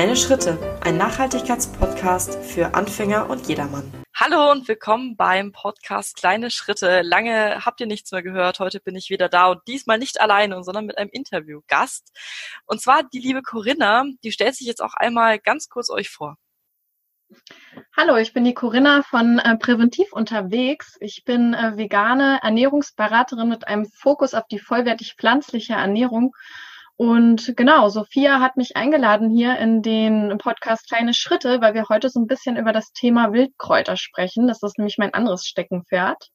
Kleine Schritte, ein Nachhaltigkeitspodcast für Anfänger und jedermann. Hallo und willkommen beim Podcast Kleine Schritte. Lange habt ihr nichts mehr gehört. Heute bin ich wieder da und diesmal nicht alleine, sondern mit einem Interviewgast. Und zwar die liebe Corinna, die stellt sich jetzt auch einmal ganz kurz euch vor. Hallo, ich bin die Corinna von äh, Präventiv unterwegs. Ich bin äh, vegane Ernährungsberaterin mit einem Fokus auf die vollwertig pflanzliche Ernährung und genau, Sophia hat mich eingeladen hier in den Podcast Kleine Schritte, weil wir heute so ein bisschen über das Thema Wildkräuter sprechen. Das ist nämlich mein anderes Steckenpferd.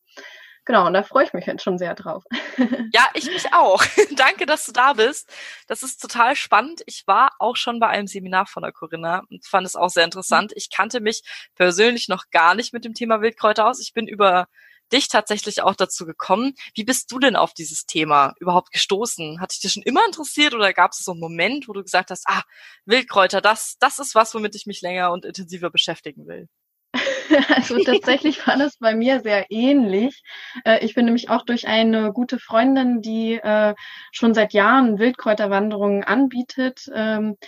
Genau, und da freue ich mich jetzt schon sehr drauf. Ja, ich mich auch. Danke, dass du da bist. Das ist total spannend. Ich war auch schon bei einem Seminar von der Corinna und fand es auch sehr interessant. Ich kannte mich persönlich noch gar nicht mit dem Thema Wildkräuter aus. Ich bin über dich tatsächlich auch dazu gekommen. Wie bist du denn auf dieses Thema überhaupt gestoßen? Hat dich das schon immer interessiert oder gab es so einen Moment, wo du gesagt hast, ah, Wildkräuter, das, das ist was, womit ich mich länger und intensiver beschäftigen will? Also tatsächlich war das bei mir sehr ähnlich. Äh, ich bin nämlich auch durch eine gute Freundin, die äh, schon seit Jahren Wildkräuterwanderungen anbietet, ähm, äh,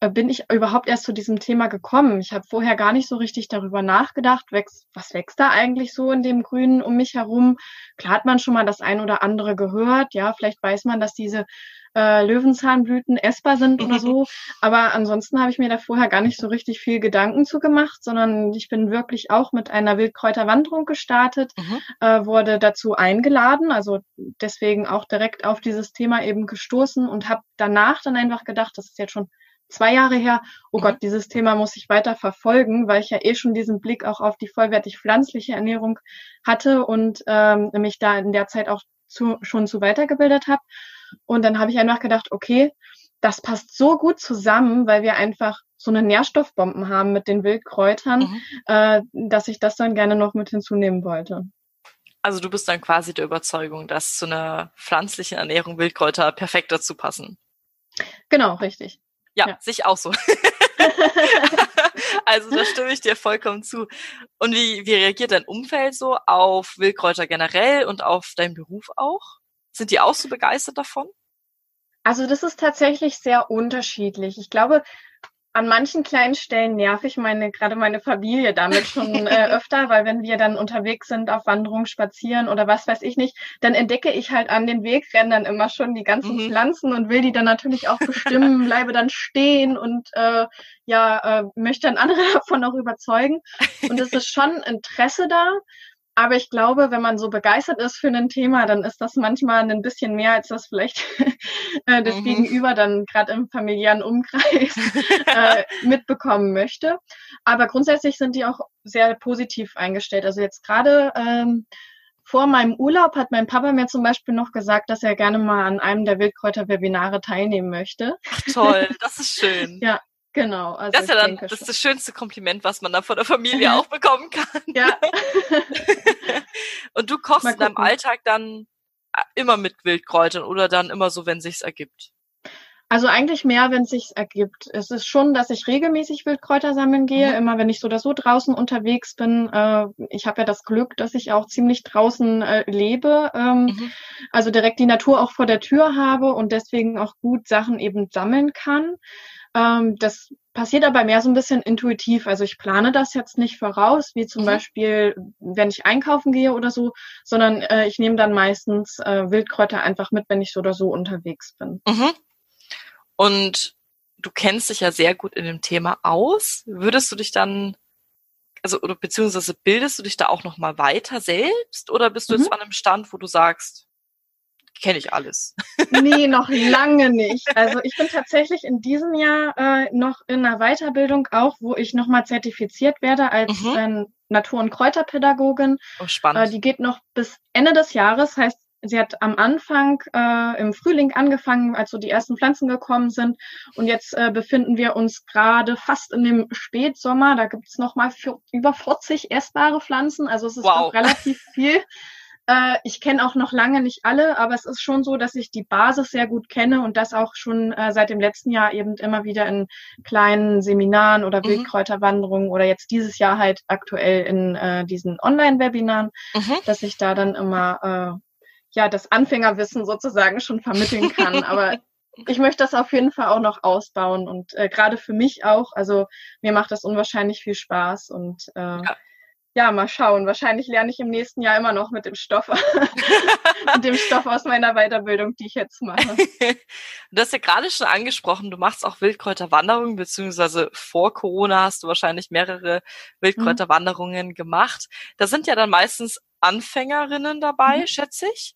bin ich überhaupt erst zu diesem Thema gekommen. Ich habe vorher gar nicht so richtig darüber nachgedacht, was wächst da eigentlich so in dem Grünen um mich herum. Klar hat man schon mal das ein oder andere gehört, ja, vielleicht weiß man, dass diese äh, Löwenzahnblüten essbar sind oder so. Aber ansonsten habe ich mir da vorher gar nicht so richtig viel Gedanken zu gemacht, sondern ich bin wirklich auch mit einer Wildkräuterwanderung gestartet, mhm. äh, wurde dazu eingeladen, also deswegen auch direkt auf dieses Thema eben gestoßen und habe danach dann einfach gedacht, das ist jetzt schon zwei Jahre her, oh mhm. Gott, dieses Thema muss ich weiter verfolgen, weil ich ja eh schon diesen Blick auch auf die vollwertig pflanzliche Ernährung hatte und ähm, mich da in der Zeit auch zu, schon zu weitergebildet habe. Und dann habe ich einfach gedacht, okay, das passt so gut zusammen, weil wir einfach so eine Nährstoffbomben haben mit den Wildkräutern, mhm. äh, dass ich das dann gerne noch mit hinzunehmen wollte. Also du bist dann quasi der Überzeugung, dass zu einer pflanzlichen Ernährung Wildkräuter perfekt dazu passen. Genau, richtig. Ja, ja. sich auch so. also da stimme ich dir vollkommen zu. Und wie, wie reagiert dein Umfeld so auf Wildkräuter generell und auf deinen Beruf auch? Sind die auch so begeistert davon? Also das ist tatsächlich sehr unterschiedlich. Ich glaube, an manchen kleinen Stellen nerv ich meine, gerade meine Familie damit schon äh, öfter, weil wenn wir dann unterwegs sind, auf Wanderung spazieren oder was weiß ich nicht, dann entdecke ich halt an den Wegrändern immer schon die ganzen mhm. Pflanzen und will die dann natürlich auch bestimmen, bleibe dann stehen und äh, ja, äh, möchte dann andere davon auch überzeugen. Und es ist schon Interesse da. Aber ich glaube, wenn man so begeistert ist für ein Thema, dann ist das manchmal ein bisschen mehr, als das vielleicht äh, das mhm. Gegenüber dann gerade im familiären Umkreis äh, mitbekommen möchte. Aber grundsätzlich sind die auch sehr positiv eingestellt. Also jetzt gerade ähm, vor meinem Urlaub hat mein Papa mir zum Beispiel noch gesagt, dass er gerne mal an einem der Wildkräuter-Webinare teilnehmen möchte. Ach, toll, das ist schön. ja, Genau. Also das ist ja dann das, ist das schönste Kompliment, was man da von der Familie auch bekommen kann. Ja. Und du kochst in deinem Alltag dann äh, immer mit Wildkräutern oder dann immer so, wenn sich's ergibt? Also eigentlich mehr, wenn es sich ergibt. Es ist schon, dass ich regelmäßig Wildkräuter sammeln gehe, mhm. immer wenn ich so oder so draußen unterwegs bin. Äh, ich habe ja das Glück, dass ich auch ziemlich draußen äh, lebe, ähm, mhm. also direkt die Natur auch vor der Tür habe und deswegen auch gut Sachen eben sammeln kann. Ähm, das passiert aber mehr so ein bisschen intuitiv. Also ich plane das jetzt nicht voraus, wie zum mhm. Beispiel, wenn ich einkaufen gehe oder so, sondern äh, ich nehme dann meistens äh, Wildkräuter einfach mit, wenn ich so oder so unterwegs bin. Mhm. Und du kennst dich ja sehr gut in dem Thema aus. Würdest du dich dann, also oder beziehungsweise bildest du dich da auch noch mal weiter selbst oder bist du mhm. jetzt an einem Stand, wo du sagst, kenne ich alles. Nee, noch lange nicht. Also ich bin tatsächlich in diesem Jahr äh, noch in einer Weiterbildung auch, wo ich nochmal zertifiziert werde als mhm. äh, Natur- und Kräuterpädagogin. Oh, spannend. Äh, die geht noch bis Ende des Jahres, heißt Sie hat am Anfang äh, im Frühling angefangen, als so die ersten Pflanzen gekommen sind. Und jetzt äh, befinden wir uns gerade fast in dem Spätsommer. Da gibt es nochmal über 40 essbare Pflanzen. Also es ist wow. relativ viel. Äh, ich kenne auch noch lange nicht alle, aber es ist schon so, dass ich die Basis sehr gut kenne und das auch schon äh, seit dem letzten Jahr eben immer wieder in kleinen Seminaren oder mhm. Wildkräuterwanderungen oder jetzt dieses Jahr halt aktuell in äh, diesen Online-Webinaren, mhm. dass ich da dann immer äh, ja das Anfängerwissen sozusagen schon vermitteln kann. aber ich möchte das auf jeden Fall auch noch ausbauen und äh, gerade für mich auch. Also mir macht das unwahrscheinlich viel Spaß und äh, ja. Ja. mal schauen. Wahrscheinlich lerne ich im nächsten Jahr immer noch mit dem Stoff, mit dem Stoff aus meiner Weiterbildung, die ich jetzt mache. Du hast ja gerade schon angesprochen, du machst auch Wildkräuterwanderungen, beziehungsweise vor Corona hast du wahrscheinlich mehrere. Wildkräuterwanderungen mhm. gemacht. Da sind ja dann meistens Anfängerinnen dabei, mhm. schätze ich.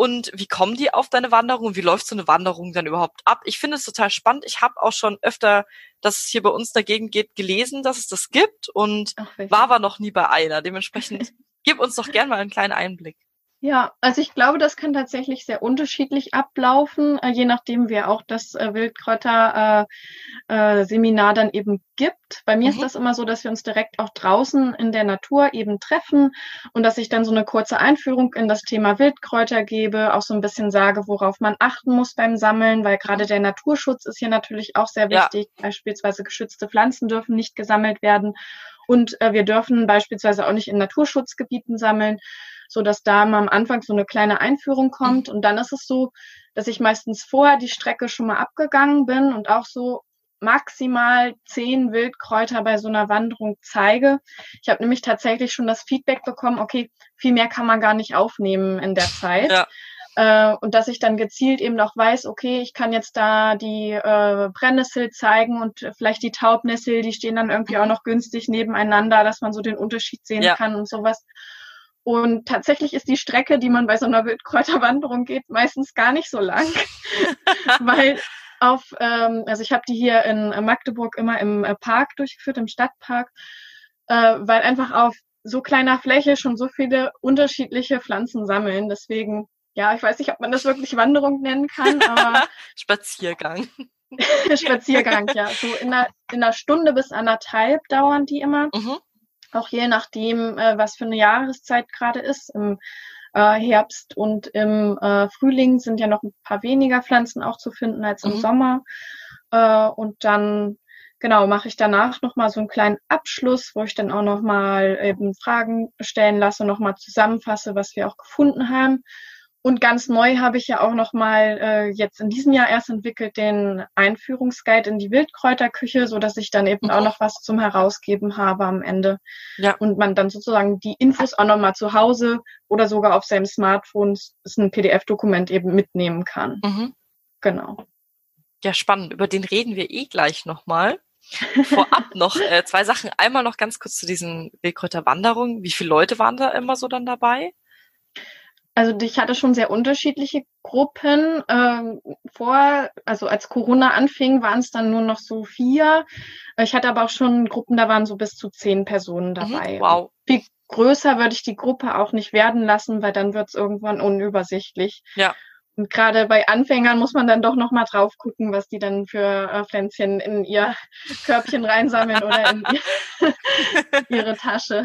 Und wie kommen die auf deine Wanderung? Wie läuft so eine Wanderung dann überhaupt ab? Ich finde es total spannend. Ich habe auch schon öfter, dass es hier bei uns dagegen geht, gelesen, dass es das gibt und Ach, war aber noch nie bei einer. Dementsprechend gib uns doch gerne mal einen kleinen Einblick. Ja, also ich glaube, das kann tatsächlich sehr unterschiedlich ablaufen, äh, je nachdem, wer auch das äh, Wildkräuter-Seminar äh, dann eben gibt. Bei mir mhm. ist das immer so, dass wir uns direkt auch draußen in der Natur eben treffen und dass ich dann so eine kurze Einführung in das Thema Wildkräuter gebe, auch so ein bisschen sage, worauf man achten muss beim Sammeln, weil gerade der Naturschutz ist hier natürlich auch sehr wichtig. Ja. Beispielsweise geschützte Pflanzen dürfen nicht gesammelt werden und äh, wir dürfen beispielsweise auch nicht in Naturschutzgebieten sammeln so dass da mal am Anfang so eine kleine Einführung kommt. Und dann ist es so, dass ich meistens vorher die Strecke schon mal abgegangen bin und auch so maximal zehn Wildkräuter bei so einer Wanderung zeige. Ich habe nämlich tatsächlich schon das Feedback bekommen, okay, viel mehr kann man gar nicht aufnehmen in der Zeit. Ja. Äh, und dass ich dann gezielt eben noch weiß, okay, ich kann jetzt da die äh, Brennnessel zeigen und vielleicht die Taubnessel, die stehen dann irgendwie auch noch günstig nebeneinander, dass man so den Unterschied sehen ja. kann und sowas. Und tatsächlich ist die Strecke, die man bei so einer Wildkräuterwanderung geht, meistens gar nicht so lang, weil auf, ähm, also ich habe die hier in Magdeburg immer im äh, Park durchgeführt, im Stadtpark, äh, weil einfach auf so kleiner Fläche schon so viele unterschiedliche Pflanzen sammeln. Deswegen, ja, ich weiß nicht, ob man das wirklich Wanderung nennen kann, aber Spaziergang. Spaziergang, ja. So in einer, in einer Stunde bis anderthalb dauern die immer. Mhm auch je nachdem, äh, was für eine Jahreszeit gerade ist. Im äh, Herbst und im äh, Frühling sind ja noch ein paar weniger Pflanzen auch zu finden als im mhm. Sommer. Äh, und dann genau mache ich danach noch mal so einen kleinen Abschluss, wo ich dann auch noch mal eben Fragen stellen lasse, noch mal zusammenfasse, was wir auch gefunden haben und ganz neu habe ich ja auch noch mal äh, jetzt in diesem Jahr erst entwickelt den Einführungsguide in die Wildkräuterküche, so dass ich dann eben mhm. auch noch was zum Herausgeben habe am Ende. Ja. Und man dann sozusagen die Infos auch noch mal zu Hause oder sogar auf seinem Smartphone ist ein PDF-Dokument eben mitnehmen kann. Mhm. Genau. Ja, spannend. Über den reden wir eh gleich noch mal. Vorab noch äh, zwei Sachen. Einmal noch ganz kurz zu diesen Wildkräuterwanderungen. Wie viele Leute waren da immer so dann dabei? Also ich hatte schon sehr unterschiedliche Gruppen. Ähm, vor, also als Corona anfing, waren es dann nur noch so vier. Ich hatte aber auch schon Gruppen, da waren so bis zu zehn Personen mhm, dabei. Mhm, wow. Viel größer würde ich die Gruppe auch nicht werden lassen, weil dann wird es irgendwann unübersichtlich. Ja. Und gerade bei Anfängern muss man dann doch noch mal drauf gucken, was die dann für äh, Pflänzchen in ihr Körbchen reinsammeln oder in ihre Tasche.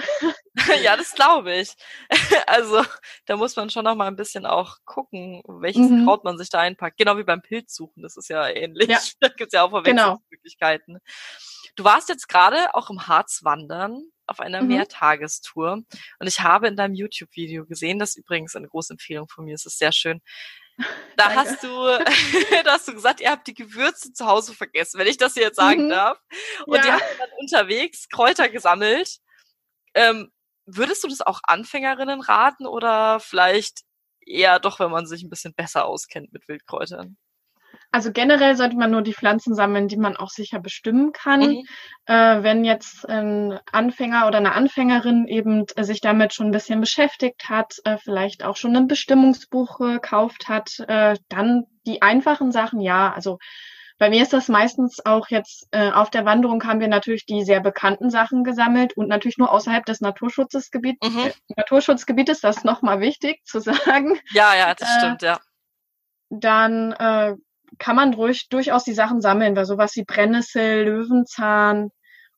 Ja, das glaube ich. Also da muss man schon noch mal ein bisschen auch gucken, welches mhm. Kraut man sich da einpackt. Genau wie beim Pilzsuchen, das ist ja ähnlich. Ja. Da gibt's ja auch genau. Verwechslungsmöglichkeiten. Genau. Du warst jetzt gerade auch im Harz wandern auf einer mhm. Mehrtagestour und ich habe in deinem YouTube-Video gesehen, das übrigens eine große Empfehlung von mir, es ist sehr schön, da Danke. hast du, da hast du gesagt, ihr habt die Gewürze zu Hause vergessen, wenn ich das jetzt sagen mhm. darf. Und ja. ihr habt dann unterwegs Kräuter gesammelt. Ähm, würdest du das auch Anfängerinnen raten oder vielleicht eher doch, wenn man sich ein bisschen besser auskennt mit Wildkräutern? Also generell sollte man nur die Pflanzen sammeln, die man auch sicher bestimmen kann. Mhm. Äh, wenn jetzt ein Anfänger oder eine Anfängerin eben äh, sich damit schon ein bisschen beschäftigt hat, äh, vielleicht auch schon ein Bestimmungsbuch gekauft hat, äh, dann die einfachen Sachen, ja. Also bei mir ist das meistens auch jetzt äh, auf der Wanderung haben wir natürlich die sehr bekannten Sachen gesammelt und natürlich nur außerhalb des Naturschutzgebiet, mhm. äh, Naturschutzgebietes, das ist nochmal wichtig zu sagen. Ja, ja, das stimmt, ja. Dann äh, kann man ruhig durchaus die Sachen sammeln, weil sowas wie Brennnessel, Löwenzahn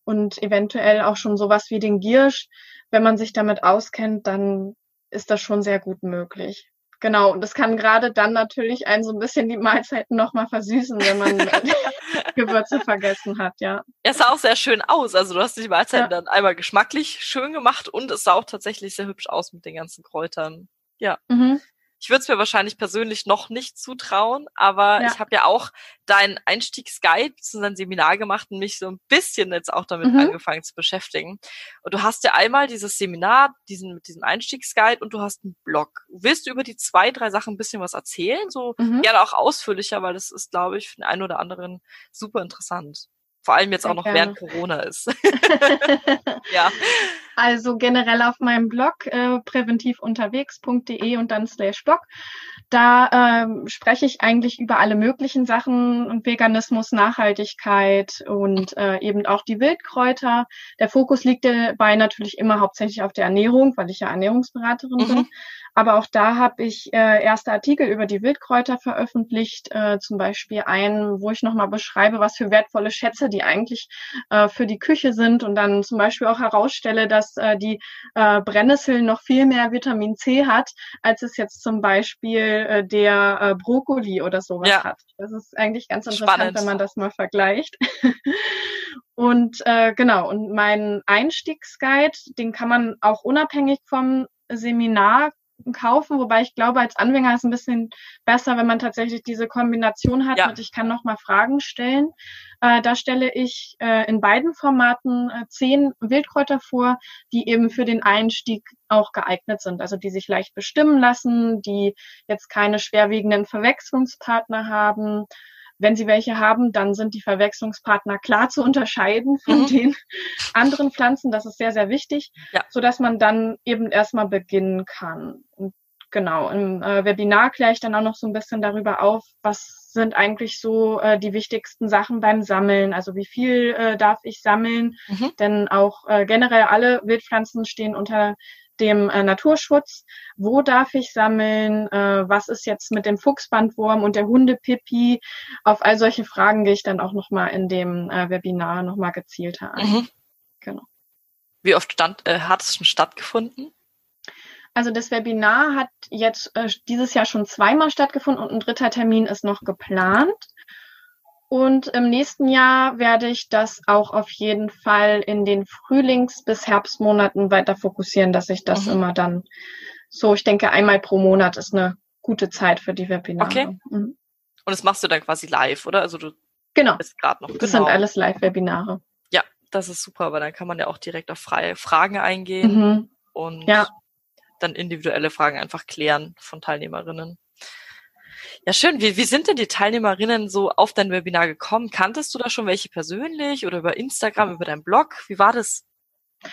und eventuell auch schon sowas wie den Giersch, wenn man sich damit auskennt, dann ist das schon sehr gut möglich. Genau, und das kann gerade dann natürlich einen so ein bisschen die Mahlzeiten nochmal versüßen, wenn man Gewürze vergessen hat, ja. Es sah auch sehr schön aus. Also du hast die Mahlzeiten ja. dann einmal geschmacklich schön gemacht und es sah auch tatsächlich sehr hübsch aus mit den ganzen Kräutern. Ja. Mhm. Ich würde es mir wahrscheinlich persönlich noch nicht zutrauen, aber ja. ich habe ja auch dein Einstiegsguide zu dein Seminar gemacht und mich so ein bisschen jetzt auch damit mhm. angefangen zu beschäftigen. Und du hast ja einmal dieses Seminar, diesen mit diesem Einstiegsguide und du hast einen Blog. Willst du über die zwei, drei Sachen ein bisschen was erzählen? So mhm. gerne auch ausführlicher, weil das ist, glaube ich, für den einen oder anderen super interessant. Vor allem jetzt Sehr auch noch gerne. während Corona ist. ja. Also generell auf meinem Blog äh, präventivunterwegs.de und dann slash Blog. Da äh, spreche ich eigentlich über alle möglichen Sachen und Veganismus, Nachhaltigkeit und äh, eben auch die Wildkräuter. Der Fokus liegt dabei natürlich immer hauptsächlich auf der Ernährung, weil ich ja Ernährungsberaterin mhm. bin. Aber auch da habe ich äh, erste Artikel über die Wildkräuter veröffentlicht, äh, zum Beispiel einen, wo ich nochmal beschreibe, was für wertvolle Schätze die eigentlich äh, für die Küche sind und dann zum Beispiel auch herausstelle, dass äh, die äh, Brennnessel noch viel mehr Vitamin C hat, als es jetzt zum Beispiel äh, der äh, Brokkoli oder sowas ja. hat. Das ist eigentlich ganz interessant, Spannend. wenn man das mal vergleicht. und äh, genau, und mein Einstiegsguide, den kann man auch unabhängig vom Seminar kaufen, wobei ich glaube, als Anfänger ist es ein bisschen besser, wenn man tatsächlich diese Kombination hat ja. mit ich kann noch mal Fragen stellen. Äh, da stelle ich äh, in beiden Formaten äh, zehn Wildkräuter vor, die eben für den Einstieg auch geeignet sind, also die sich leicht bestimmen lassen, die jetzt keine schwerwiegenden Verwechslungspartner haben, wenn sie welche haben, dann sind die Verwechslungspartner klar zu unterscheiden von mhm. den anderen Pflanzen. Das ist sehr, sehr wichtig, ja. so dass man dann eben erstmal beginnen kann. Und genau, im äh, Webinar kläre ich dann auch noch so ein bisschen darüber auf, was sind eigentlich so äh, die wichtigsten Sachen beim Sammeln. Also wie viel äh, darf ich sammeln? Mhm. Denn auch äh, generell alle Wildpflanzen stehen unter dem äh, Naturschutz. Wo darf ich sammeln? Äh, was ist jetzt mit dem Fuchsbandwurm und der Hundepipi? Auf all solche Fragen gehe ich dann auch nochmal in dem äh, Webinar nochmal gezielter ein. Mhm. Genau. Wie oft stand, äh, hat es schon stattgefunden? Also das Webinar hat jetzt äh, dieses Jahr schon zweimal stattgefunden und ein dritter Termin ist noch geplant. Und im nächsten Jahr werde ich das auch auf jeden Fall in den Frühlings- bis Herbstmonaten weiter fokussieren, dass ich das mhm. immer dann so, ich denke, einmal pro Monat ist eine gute Zeit für die Webinare. Okay. Mhm. Und das machst du dann quasi live, oder? Also du genau. bist gerade noch. Das genau. sind alles Live-Webinare. Ja, das ist super, weil dann kann man ja auch direkt auf freie Fragen eingehen mhm. und ja. dann individuelle Fragen einfach klären von Teilnehmerinnen. Ja, schön. Wie, wie sind denn die Teilnehmerinnen so auf dein Webinar gekommen? Kanntest du da schon welche persönlich oder über Instagram, über deinen Blog? Wie war das?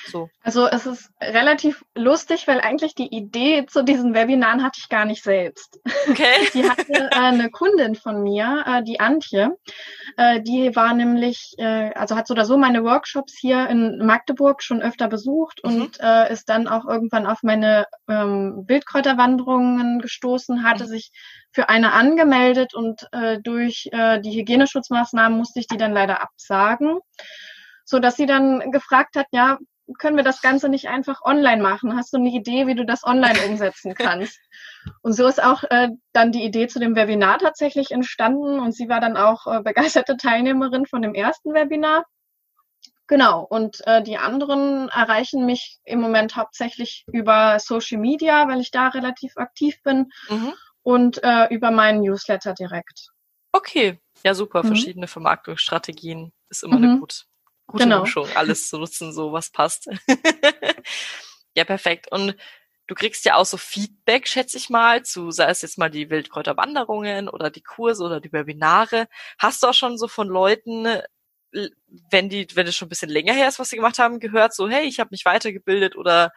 So. Also es ist relativ lustig, weil eigentlich die Idee zu diesen Webinaren hatte ich gar nicht selbst. Okay. Die hatte äh, eine Kundin von mir, äh, die Antje, äh, die war nämlich, äh, also hat so oder so meine Workshops hier in Magdeburg schon öfter besucht mhm. und äh, ist dann auch irgendwann auf meine ähm, Wildkräuterwanderungen gestoßen, hatte mhm. sich für eine angemeldet und äh, durch die Hygieneschutzmaßnahmen musste ich die dann leider absagen so dass sie dann gefragt hat, ja, können wir das Ganze nicht einfach online machen? Hast du eine Idee, wie du das online umsetzen kannst? Und so ist auch äh, dann die Idee zu dem Webinar tatsächlich entstanden und sie war dann auch äh, begeisterte Teilnehmerin von dem ersten Webinar. Genau, und äh, die anderen erreichen mich im Moment hauptsächlich über Social Media, weil ich da relativ aktiv bin mhm. und äh, über meinen Newsletter direkt. Okay, ja super, mhm. verschiedene Vermarktungsstrategien ist immer mhm. eine gut, gute genau. Mischung, alles zu nutzen, so was passt. ja, perfekt. Und du kriegst ja auch so Feedback, schätze ich mal, zu, sei es jetzt mal die Wildkräuterwanderungen oder die Kurse oder die Webinare. Hast du auch schon so von Leuten, wenn die, wenn es schon ein bisschen länger her ist, was sie gemacht haben, gehört, so, hey, ich habe mich weitergebildet oder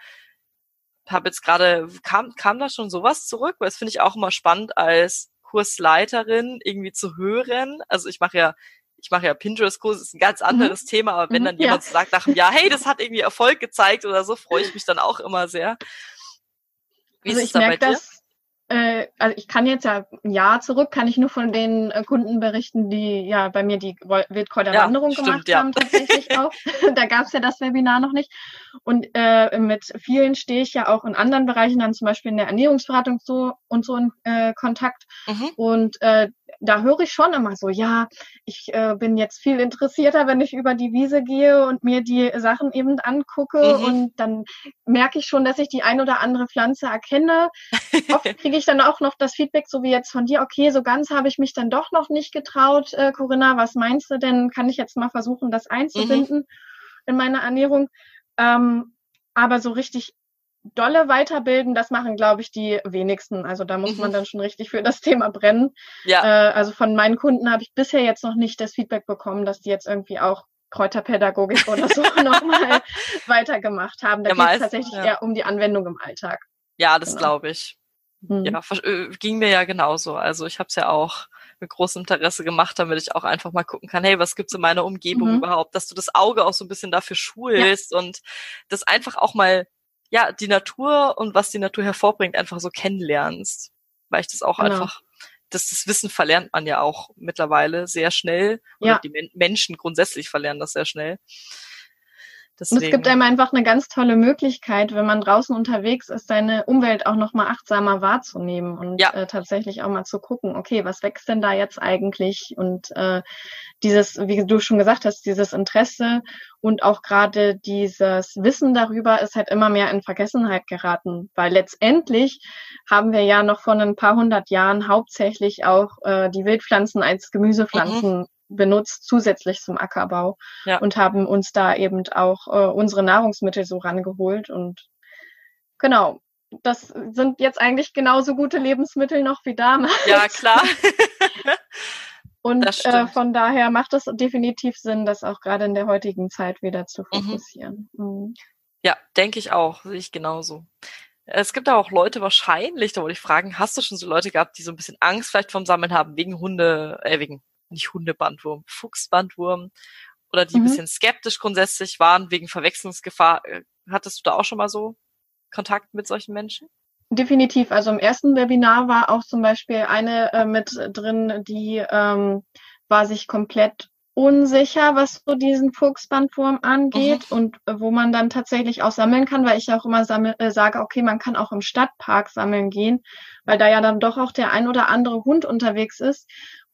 habe jetzt gerade, kam, kam da schon sowas zurück? Weil das finde ich auch immer spannend als Kursleiterin irgendwie zu hören. Also ich mache ja ich mache ja Pinterest-Kurse, ist ein ganz mhm. anderes mhm. Thema, aber wenn mhm, dann jemand ja. sagt nach einem Jahr, hey, das hat irgendwie Erfolg gezeigt oder so, freue ich mich dann auch immer sehr. Wie also ist es da bei dir? Das, äh, also ich kann jetzt ja ein Jahr zurück, kann ich nur von den äh, Kunden berichten, die ja bei mir die Wildkräuterwanderung ja, gemacht ja. haben, tatsächlich auch. da gab es ja das Webinar noch nicht. Und äh, mit vielen stehe ich ja auch in anderen Bereichen, dann zum Beispiel in der Ernährungsberatung so und so in äh, Kontakt. Mhm. Und äh, da höre ich schon immer so, ja, ich äh, bin jetzt viel interessierter, wenn ich über die Wiese gehe und mir die Sachen eben angucke. Mhm. Und dann merke ich schon, dass ich die ein oder andere Pflanze erkenne. Oft kriege ich dann auch noch das Feedback, so wie jetzt von dir, okay, so ganz habe ich mich dann doch noch nicht getraut. Äh, Corinna, was meinst du denn? Kann ich jetzt mal versuchen, das einzubinden mhm. in meine Ernährung? Ähm, aber so richtig dolle weiterbilden, das machen, glaube ich, die wenigsten. Also da muss mhm. man dann schon richtig für das Thema brennen. Ja. Äh, also von meinen Kunden habe ich bisher jetzt noch nicht das Feedback bekommen, dass die jetzt irgendwie auch Kräuterpädagogik oder so nochmal weitergemacht haben. Da ja, geht es tatsächlich ja. eher um die Anwendung im Alltag. Ja, das genau. glaube ich. Mhm. Ja, äh, ging mir ja genauso. Also ich habe es ja auch mit großem Interesse gemacht, damit ich auch einfach mal gucken kann, hey, was gibt's in meiner Umgebung mhm. überhaupt, dass du das Auge auch so ein bisschen dafür schulst ja. und das einfach auch mal ja, die Natur und was die Natur hervorbringt, einfach so kennenlernst. Weil ich das auch genau. einfach, das, das Wissen verlernt man ja auch mittlerweile sehr schnell. Ja. Die Men Menschen grundsätzlich verlernen das sehr schnell. Deswegen. Und es gibt einem einfach eine ganz tolle Möglichkeit, wenn man draußen unterwegs ist, seine Umwelt auch nochmal achtsamer wahrzunehmen und ja. äh, tatsächlich auch mal zu gucken, okay, was wächst denn da jetzt eigentlich? Und äh, dieses, wie du schon gesagt hast, dieses Interesse und auch gerade dieses Wissen darüber ist halt immer mehr in Vergessenheit geraten, weil letztendlich haben wir ja noch vor ein paar hundert Jahren hauptsächlich auch äh, die Wildpflanzen als Gemüsepflanzen mhm benutzt zusätzlich zum Ackerbau ja. und haben uns da eben auch äh, unsere Nahrungsmittel so rangeholt und genau. Das sind jetzt eigentlich genauso gute Lebensmittel noch wie damals. Ja, klar. und äh, von daher macht es definitiv Sinn, das auch gerade in der heutigen Zeit wieder zu mhm. fokussieren. Mhm. Mhm. Ja, denke ich auch, sehe ich genauso. Es gibt auch Leute wahrscheinlich, da wollte ich fragen, hast du schon so Leute gehabt, die so ein bisschen Angst vielleicht vom Sammeln haben, wegen Hunde, äh, wegen nicht Hundebandwurm, Fuchsbandwurm oder die mhm. ein bisschen skeptisch grundsätzlich waren wegen Verwechslungsgefahr. Äh, hattest du da auch schon mal so Kontakt mit solchen Menschen? Definitiv. Also im ersten Webinar war auch zum Beispiel eine äh, mit drin, die ähm, war sich komplett unsicher, was so diesen Fuchsbandwurm angeht mhm. und äh, wo man dann tatsächlich auch sammeln kann, weil ich auch immer sammel, äh, sage, okay, man kann auch im Stadtpark sammeln gehen, weil da ja dann doch auch der ein oder andere Hund unterwegs ist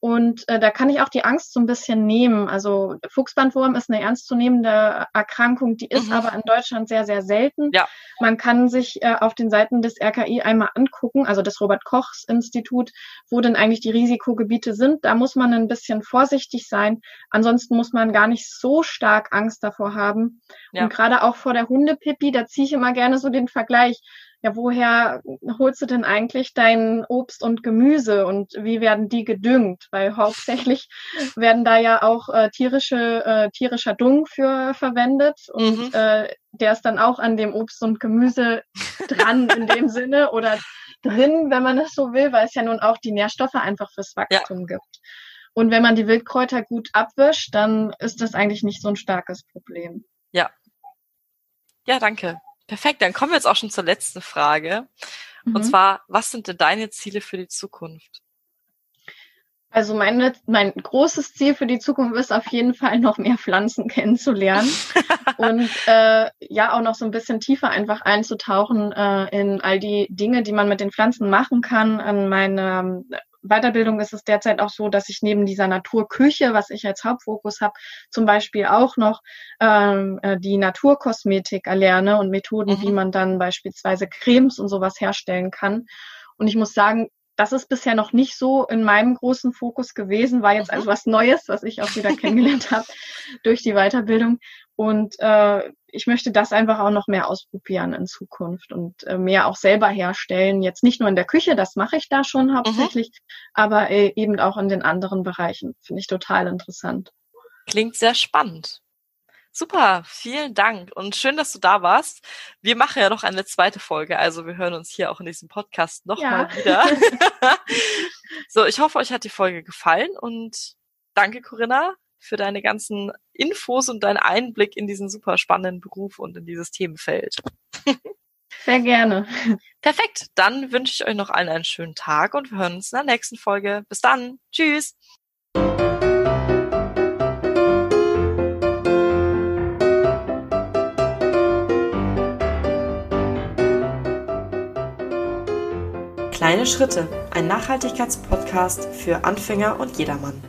und äh, da kann ich auch die Angst so ein bisschen nehmen. Also Fuchsbandwurm ist eine ernstzunehmende Erkrankung, die ist mhm. aber in Deutschland sehr, sehr selten. Ja. Man kann sich äh, auf den Seiten des RKI einmal angucken, also des Robert Kochs Institut, wo denn eigentlich die Risikogebiete sind. Da muss man ein bisschen vorsichtig sein. Ansonsten muss man gar nicht so stark Angst davor haben. Ja. Und gerade auch vor der Hundepipi, da ziehe ich immer gerne so den Vergleich ja, woher holst du denn eigentlich dein Obst und Gemüse und wie werden die gedüngt? Weil hauptsächlich werden da ja auch äh, tierische, äh, tierischer Dung für verwendet und mhm. äh, der ist dann auch an dem Obst und Gemüse dran in dem Sinne oder drin, wenn man es so will, weil es ja nun auch die Nährstoffe einfach fürs Wachstum ja. gibt. Und wenn man die Wildkräuter gut abwischt, dann ist das eigentlich nicht so ein starkes Problem. Ja. Ja, danke. Perfekt, dann kommen wir jetzt auch schon zur letzten Frage. Mhm. Und zwar, was sind denn deine Ziele für die Zukunft? Also meine, mein großes Ziel für die Zukunft ist auf jeden Fall noch mehr Pflanzen kennenzulernen und äh, ja auch noch so ein bisschen tiefer einfach einzutauchen äh, in all die Dinge, die man mit den Pflanzen machen kann, an meine Weiterbildung ist es derzeit auch so, dass ich neben dieser Naturküche, was ich als Hauptfokus habe, zum Beispiel auch noch ähm, äh, die Naturkosmetik erlerne und Methoden, mhm. wie man dann beispielsweise Cremes und sowas herstellen kann. Und ich muss sagen, das ist bisher noch nicht so in meinem großen Fokus gewesen, war jetzt also was Neues, was ich auch wieder kennengelernt habe durch die Weiterbildung. Und äh, ich möchte das einfach auch noch mehr ausprobieren in Zukunft und äh, mehr auch selber herstellen. Jetzt nicht nur in der Küche, das mache ich da schon hauptsächlich, mhm. aber äh, eben auch in den anderen Bereichen. Finde ich total interessant. Klingt sehr spannend. Super, vielen Dank und schön, dass du da warst. Wir machen ja noch eine zweite Folge, also wir hören uns hier auch in diesem Podcast nochmal ja. wieder. so, ich hoffe, euch hat die Folge gefallen und danke, Corinna, für deine ganzen Infos und deinen Einblick in diesen super spannenden Beruf und in dieses Themenfeld. Sehr gerne. Perfekt, dann wünsche ich euch noch allen einen schönen Tag und wir hören uns in der nächsten Folge. Bis dann. Tschüss. Kleine Schritte ein Nachhaltigkeitspodcast für Anfänger und jedermann.